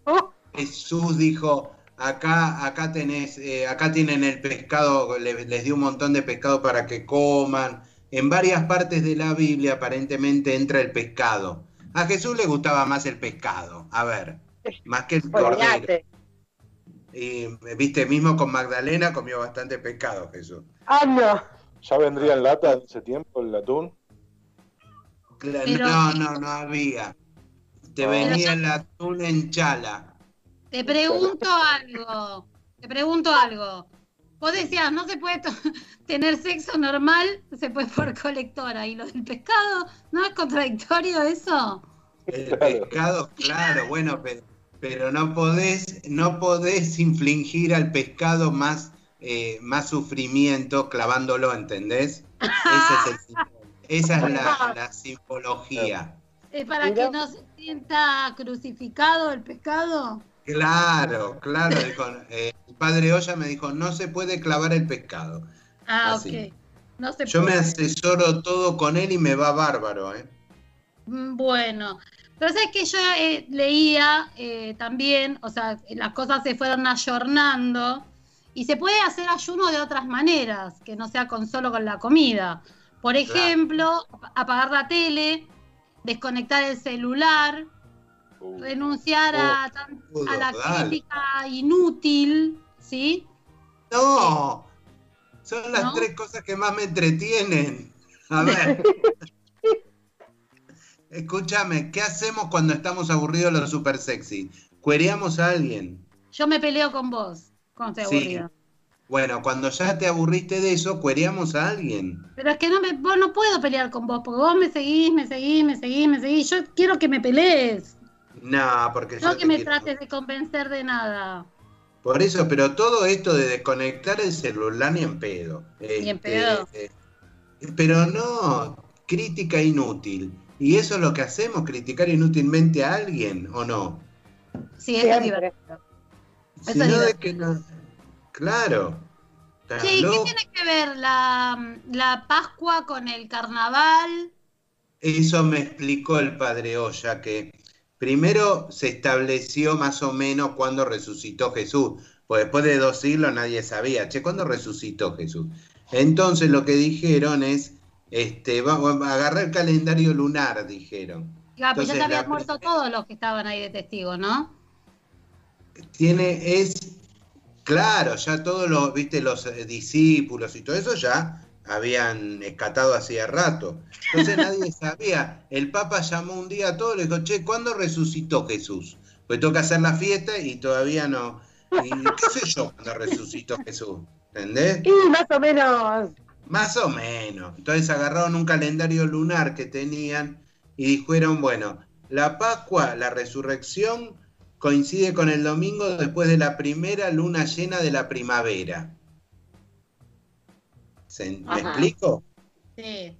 Jesús dijo, acá, acá tenés, eh, acá tienen el pescado, le- les dio un montón de pescado para que coman. En varias partes de la Biblia aparentemente entra el pescado. A Jesús le gustaba más el pescado, a ver, más que el cordero. Y viste, mismo con Magdalena comió bastante pescado Jesús. Ah, no. ¿Ya vendría en lata en ese tiempo el atún? Pero- No, no, no había. Te Ah. venía el atún en chala. Te pregunto algo. Te pregunto algo. Vos decías, no se puede tener sexo normal, se puede por colectora. ¿Y lo del pescado? ¿No es contradictorio eso? El pescado, claro, bueno, pero, pero no podés, no podés infligir al pescado más, eh, más sufrimiento clavándolo, ¿entendés? Ese es el símbolo. Esa es la, la simbología. ¿Es para que no se sienta crucificado el pescado? Claro, claro, dijo, eh, el padre Olla me dijo, no se puede clavar el pescado. Ah, Así. ok. No se Yo me asesoro todo con él y me va bárbaro, ¿eh? Mm, Bueno, pero sabes que yo eh, leía eh, también, o sea, las cosas se fueron ayornando y se puede hacer ayuno de otras maneras, que no sea con solo con la comida. Por ejemplo, ap- apagar la tele, desconectar el celular, Uh, renunciar a, tan- a la dale. crítica inútil, ¿sí? No, son las ¿No? tres cosas que más me entretienen. A ver. Escúchame, ¿qué hacemos cuando estamos aburridos los super sexy? ¿Cuereamos a alguien? Yo me peleo con vos cuando estoy Sí. aburrida. Bueno, cuando ya te aburriste de eso, cuereamos a alguien. Pero es que no me, vos no puedo pelear con vos, porque vos me seguís, me seguís, me seguís, me seguís. Yo quiero que me pelees, No, porque yo no que me quiero. trates de convencer de nada. Por eso, pero todo esto de desconectar el celular ni en pedo. Ni en Este, pedo. eh, pero no, crítica inútil. ¿Y eso es lo que hacemos? ¿Criticar inútilmente a alguien o no? Sí, eso es divertido. Si no, de que no. Claro. ¿y qué tiene que ver la, la Pascua con el carnaval? Eso me explicó el padre Olla, que primero se estableció más o menos cuando resucitó Jesús, pues después de dos siglos nadie sabía, che, ¿cuándo resucitó Jesús? Entonces lo que dijeron es, este, vamos a agarrar el calendario lunar, dijeron. Ya Entonces, se habían muerto todos los que estaban ahí de testigos, ¿no? Tiene, es, claro, ya todos los, viste, los eh, discípulos y todo eso ya habían escatado hacía rato. Entonces nadie sabía. El Papa llamó un día a todos y le dijo, che, ¿cuándo resucitó Jesús? Pues toca hacer la fiesta y todavía no. Y qué sé yo cuándo resucitó Jesús. ¿Entendés? Y más o menos. Más o menos. Entonces agarraron un calendario lunar que tenían y dijeron, bueno, la Pascua, la resurrección, coincide con el domingo después de la primera luna llena de la primavera. ¿Se- ¿Me explico? Sí.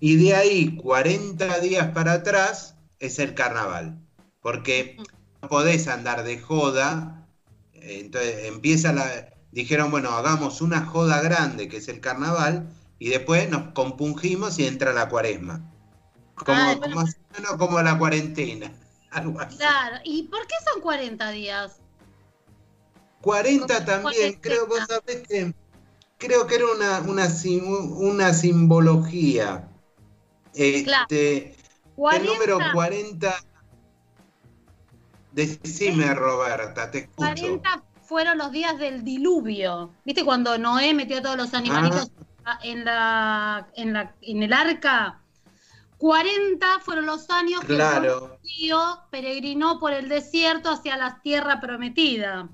Y de ahí, 40 días para atrás, es el carnaval. Porque no podés andar de joda. Entonces empieza la. Dijeron, bueno, hagamos una joda grande, que es el carnaval, y después nos compungimos y entra la cuaresma. Como, Ah, como, más o menos como la cuarentena. Algo así. Claro. ¿Y por qué son 40 días? 40 Como también, cuarentena. creo, vos sabés que. Creo que era una, una, una simbología. Este, El 40, número 40. Decime, Roberta, te escucho. 40 fueron los días del diluvio. ¿Viste cuando Noé metió todos los animalitos Ah. en, la, en, la, en el arca? 40 fueron los años que el Claro, judío peregrinó por el desierto hacia la tierra prometida.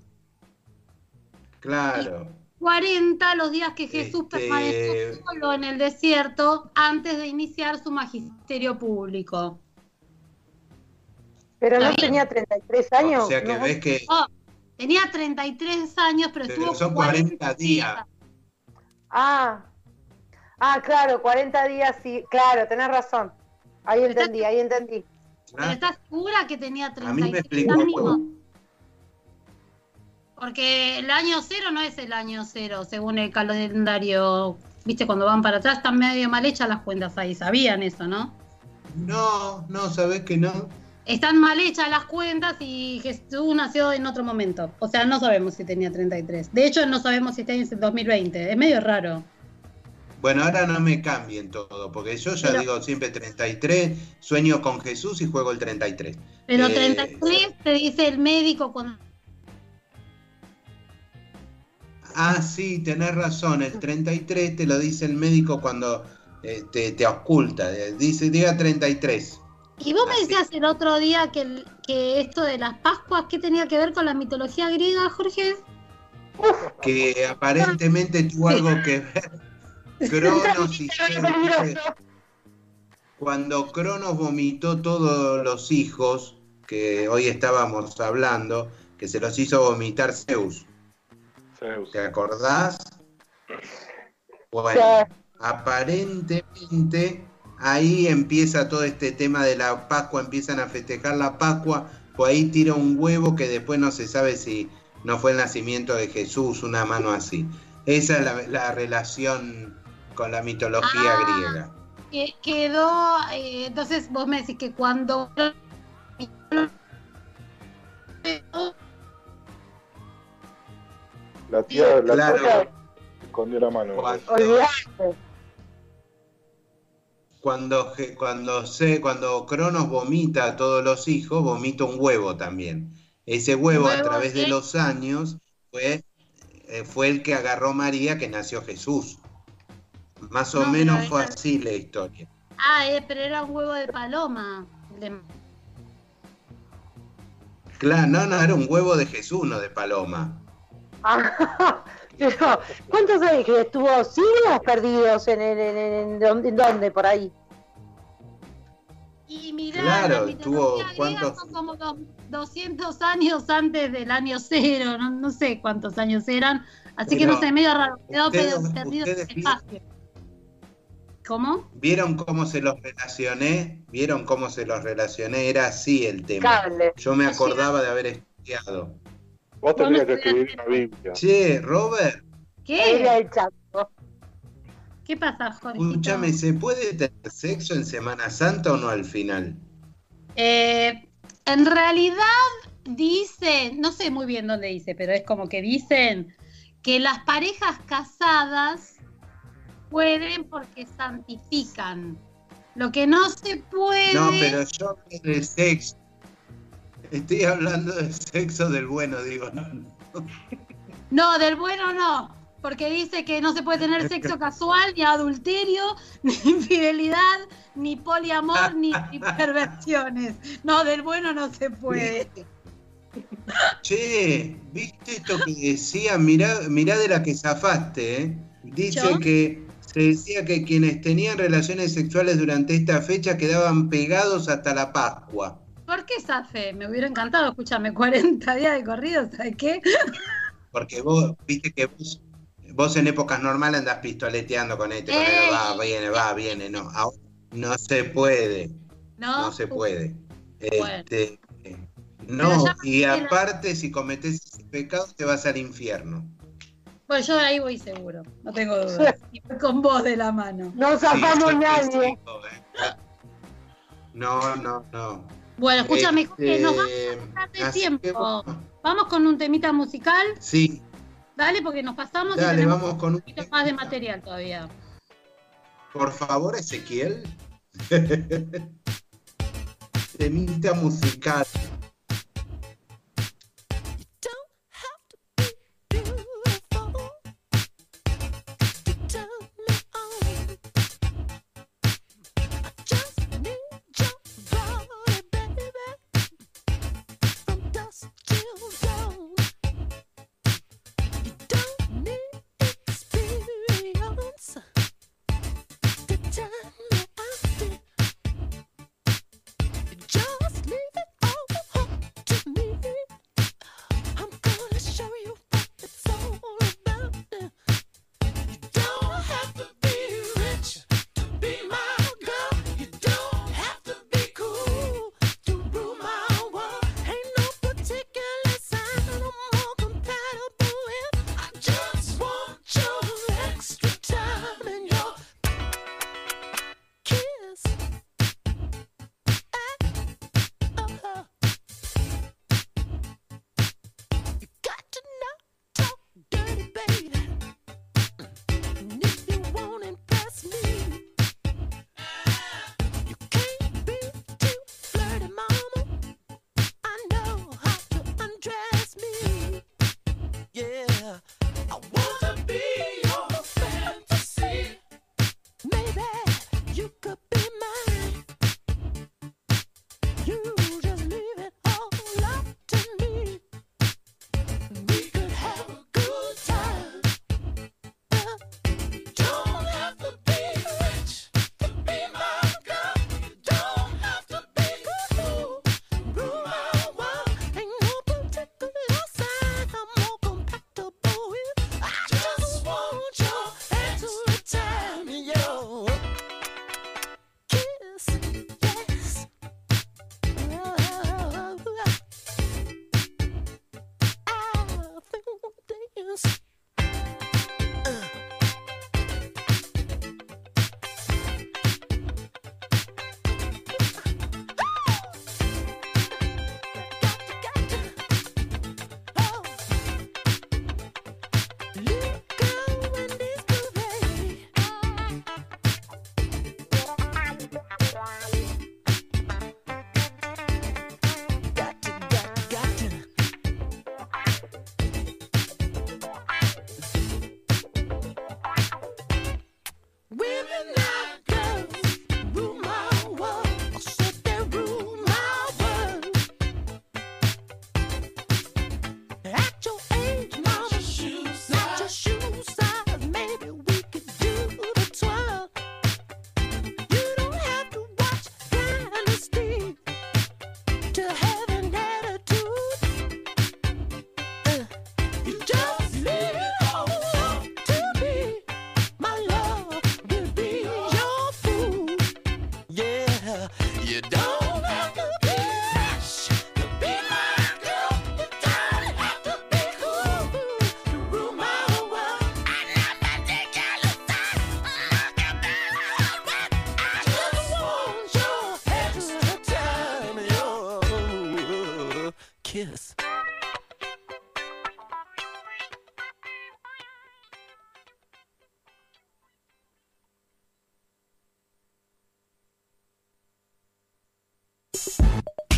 claro. 40 los días que Jesús Este- permaneció solo en el desierto antes de iniciar su magisterio público. Pero no tenía 33 años. O sea que ¿no? ves que. Oh, tenía 33 años, pero, Pero estuvo son 40 días. Ah. Ah, claro, 40 días sí. Claro, tenés razón. Ahí entendí, ahí entendí. ¿Pero estás segura que tenía A mí me 33 explicó. Porque el año cero no es el año cero, según el calendario. Viste, cuando van para atrás están medio mal hechas las cuentas ahí. Sabían eso, ¿no? No, no, ¿sabés que no? Están mal hechas las cuentas y Jesús nació en otro momento. O sea, no sabemos si tenía 33. De hecho, no sabemos si está en 2020. Es medio raro. Bueno, ahora no me cambien todo, porque yo ya Pero- digo siempre 33, sueño con Jesús y juego el 33. Pero Eh, 33 te dice el médico cuando... Ah, sí, tenés razón, el 33 te lo dice el médico cuando eh, te, te oculta, eh, dice, diga 33. Y vos me decías el otro día que, que esto de las Pascuas, ¿qué tenía que ver con la mitología griega, Jorge? que aparentemente tuvo algo que ver. Cronos y cuando Cronos vomitó todos los hijos, que hoy estábamos hablando, que se los hizo vomitar Zeus. Zeus. ¿Te acordás? Bueno, Sí. aparentemente ahí empieza todo este tema de la Pascua, empiezan a festejar la Pascua, pues ahí tira un huevo que después no se sabe si no fue el nacimiento de Jesús, una mano así. Esa es la, la relación con la mitología Ah. griega. Que quedó, eh, entonces vos me decís que cuando... La tía, la Claro. tía escondió la mano. Cuando, cuando, se, cuando Cronos vomita a todos los hijos, vomita un huevo también. Ese huevo, a través de los años, fue, eh, fue el que agarró María, que nació Jesús. Más o No, menos fue así la historia. Ah, eh, pero era un huevo de paloma. De- Claro, no, no, era un huevo de Jesús, no de paloma. Ah, pero, ¿cuántos años que estuvo siglos perdidos en, en, en, en- en dónde- en dónde? Por ahí. Y mirá, Claro, la tuvo- mitología griega ¿cuántos? son como dos- 200 años antes del año cero, no, no sé cuántos años eran, así que no sé, medio raro, quedó perdido el espacio. ¿Cómo? ¿Vieron cómo se los relacioné? ¿Vieron cómo se los relacioné? Era así el tema. Cable. Yo me acordaba de haber estudiado. Vos tendrías que escribir una Biblia. Che, Robert, era ¿Qué? el chat. ¿Qué pasa, Jorge? escúchame, ¿se puede tener sexo en Semana Santa o no al final? Eh, en realidad dice, no sé muy bien dónde dice, pero es como que dicen que las parejas casadas pueden porque santifican. Lo que no se puede. No, pero yo de sexo. Estoy hablando del sexo del bueno, digo. No, no. No, del bueno no. Porque dice que no se puede tener sexo casual, ni adulterio, ni infidelidad, ni poliamor, ni, ni perversiones. No, del bueno no se puede. Che, ¿viste esto que decía? Mirá, mirá de la que zafaste, ¿eh? Dice ¿Yo? que se decía que quienes tenían relaciones sexuales durante esta fecha quedaban pegados hasta la Pascua. ¿Por qué esa fe? Me hubiera encantado, escúchame, 40 días de corrido, ¿sabes qué? Porque vos, viste que vos, vos en épocas normales andás pistoleteando con este, con el Ey. va, viene, va, viene, no. Ahora no se puede, No, no se puede. Bueno. Este, no, y aparte si cometés ese pecado te vas al infierno. Pues yo ahí voy seguro, no tengo dudas. Y voy con vos de la mano. No Sí, zafamos te nadie. eh. No, no, no. Bueno, escúchame, Jorge, nos vamos Este, a pasar de tiempo. que Vamos con un temita musical, Sí, dale, porque nos pasamos y dale, tenemos vamos con un un poquito más de material todavía. Por favor, Ezequiel. Temita musical.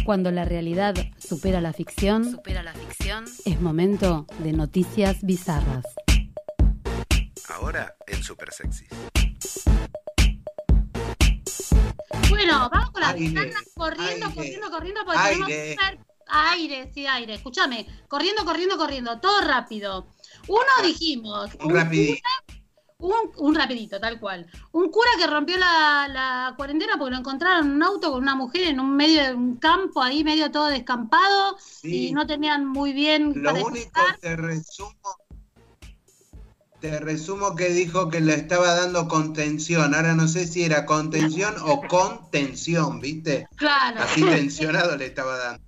Cuando la realidad supera la ficción, supera la ficción, es momento de noticias bizarras. Ahora en Super Sexy. Bueno, vamos con las bizarras corriendo, aire, corriendo, corriendo, porque aire. tenemos que hacer aire, sí, aire. Escúchame, corriendo, corriendo, corriendo, todo rápido. Uno dijimos, Un. Un, un rapidito, tal cual. Un cura que rompió la, la cuarentena porque lo encontraron en un auto con una mujer en un medio de un campo ahí, medio todo descampado, Sí. y no tenían muy bien Lo para único te resumo, te resumo que dijo que le estaba dando contención. Ahora no sé si era contención o contención, ¿viste? Claro. Así tensionado le estaba dando.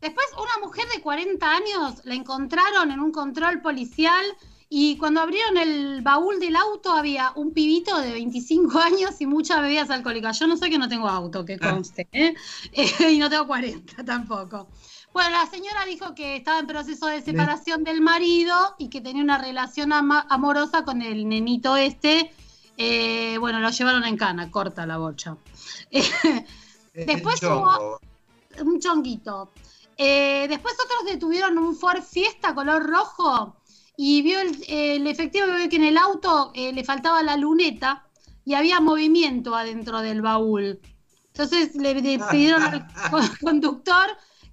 Después, una mujer de 40 años la encontraron en un control policial y cuando abrieron el baúl del auto había un pibito de 25 años y muchas bebidas alcohólicas. Yo no sé que no tengo auto, que conste, ¿eh? Eh, y no tengo 40 tampoco. Bueno, la señora dijo que estaba en proceso de separación del marido y que tenía una relación ama- amorosa con el nenito este. Eh, bueno, lo llevaron en cana, corta la bocha. Después El hubo un chonguito. Eh, después otros detuvieron un Ford Fiesta color rojo y vio el, el efectivo vio que en el auto eh, le faltaba la luneta y había movimiento adentro del baúl. Entonces le, pidieron al co- conductor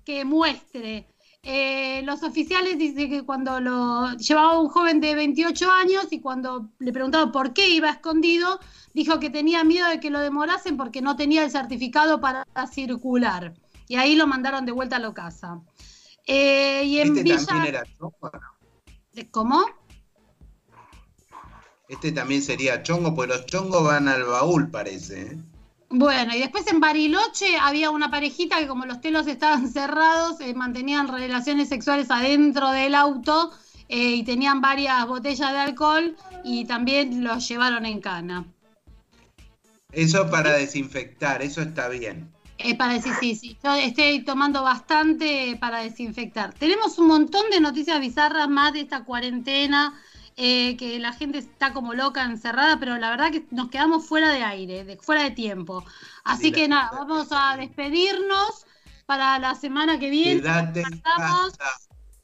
que muestre. Eh, los oficiales dicen que cuando lo llevaba un joven de 28 años y cuando le preguntaron por qué iba escondido, dijo que tenía miedo de que lo demorasen porque no tenía el certificado para circular. Y ahí lo mandaron de vuelta a la casa. Eh, y en Este Villa... también era chongo, ¿no? ¿Cómo? Este también sería chongo, pues los chongos van al baúl, parece. ¿eh? Bueno, y después en Bariloche había una parejita que como los telos estaban cerrados, eh, mantenían relaciones sexuales adentro del auto eh, y tenían varias botellas de alcohol y también los llevaron en cana. Eso para desinfectar, eso está bien. Eh, para decir, sí, sí, yo estoy tomando bastante para desinfectar. Tenemos un montón de noticias bizarras más de esta cuarentena, eh, que la gente está como loca, encerrada, pero la verdad que nos quedamos fuera de aire, de, fuera de tiempo. Así Sí, que nada, vamos a despedirnos para la semana que viene. Quédate en casa.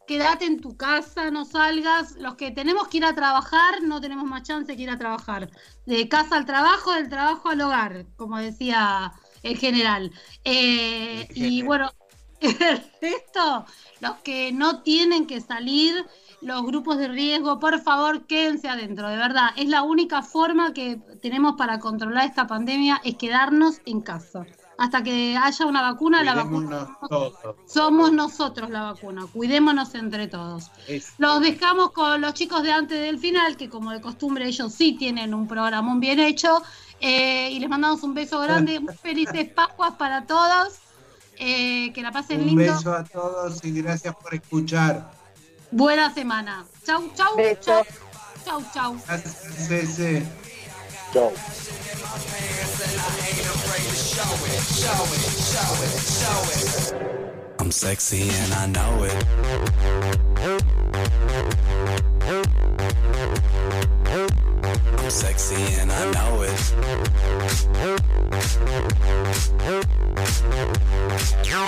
Quédate en tu casa, no salgas. Los que tenemos que ir a trabajar, no tenemos más chance que ir a trabajar. De casa al trabajo, del trabajo al hogar, como decía el general. Eh, y bueno, el resto, los que no tienen que salir, los grupos de riesgo, por favor, quédense adentro. De verdad, es la única forma que tenemos para controlar esta pandemia, es quedarnos en casa. Hasta que haya una vacuna, la vacuna todos. somos nosotros la vacuna. Cuidémonos entre todos. Es- Los dejamos con los chicos de antes del final, que como de costumbre ellos sí tienen un programón bien hecho. Eh, y les mandamos un beso grande. Muy felices Pascuas para todos. eh, que la pasen Un lindo. beso a todos y gracias por escuchar. Buena semana. Chau, chau, Beso. chau. Chau, chau. Gracias. I'm sexy and I know it. Sexy and I know it. Yeah,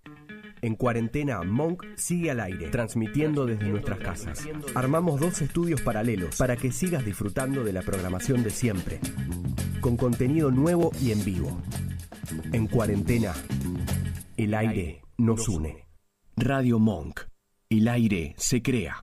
En cuarentena, Monk sigue al aire, transmitiendo desde nuestras casas. Armamos dos estudios paralelos para que sigas disfrutando de la programación de siempre, con contenido nuevo y en vivo. En cuarentena, el aire nos une. Radio Monk. El aire se crea.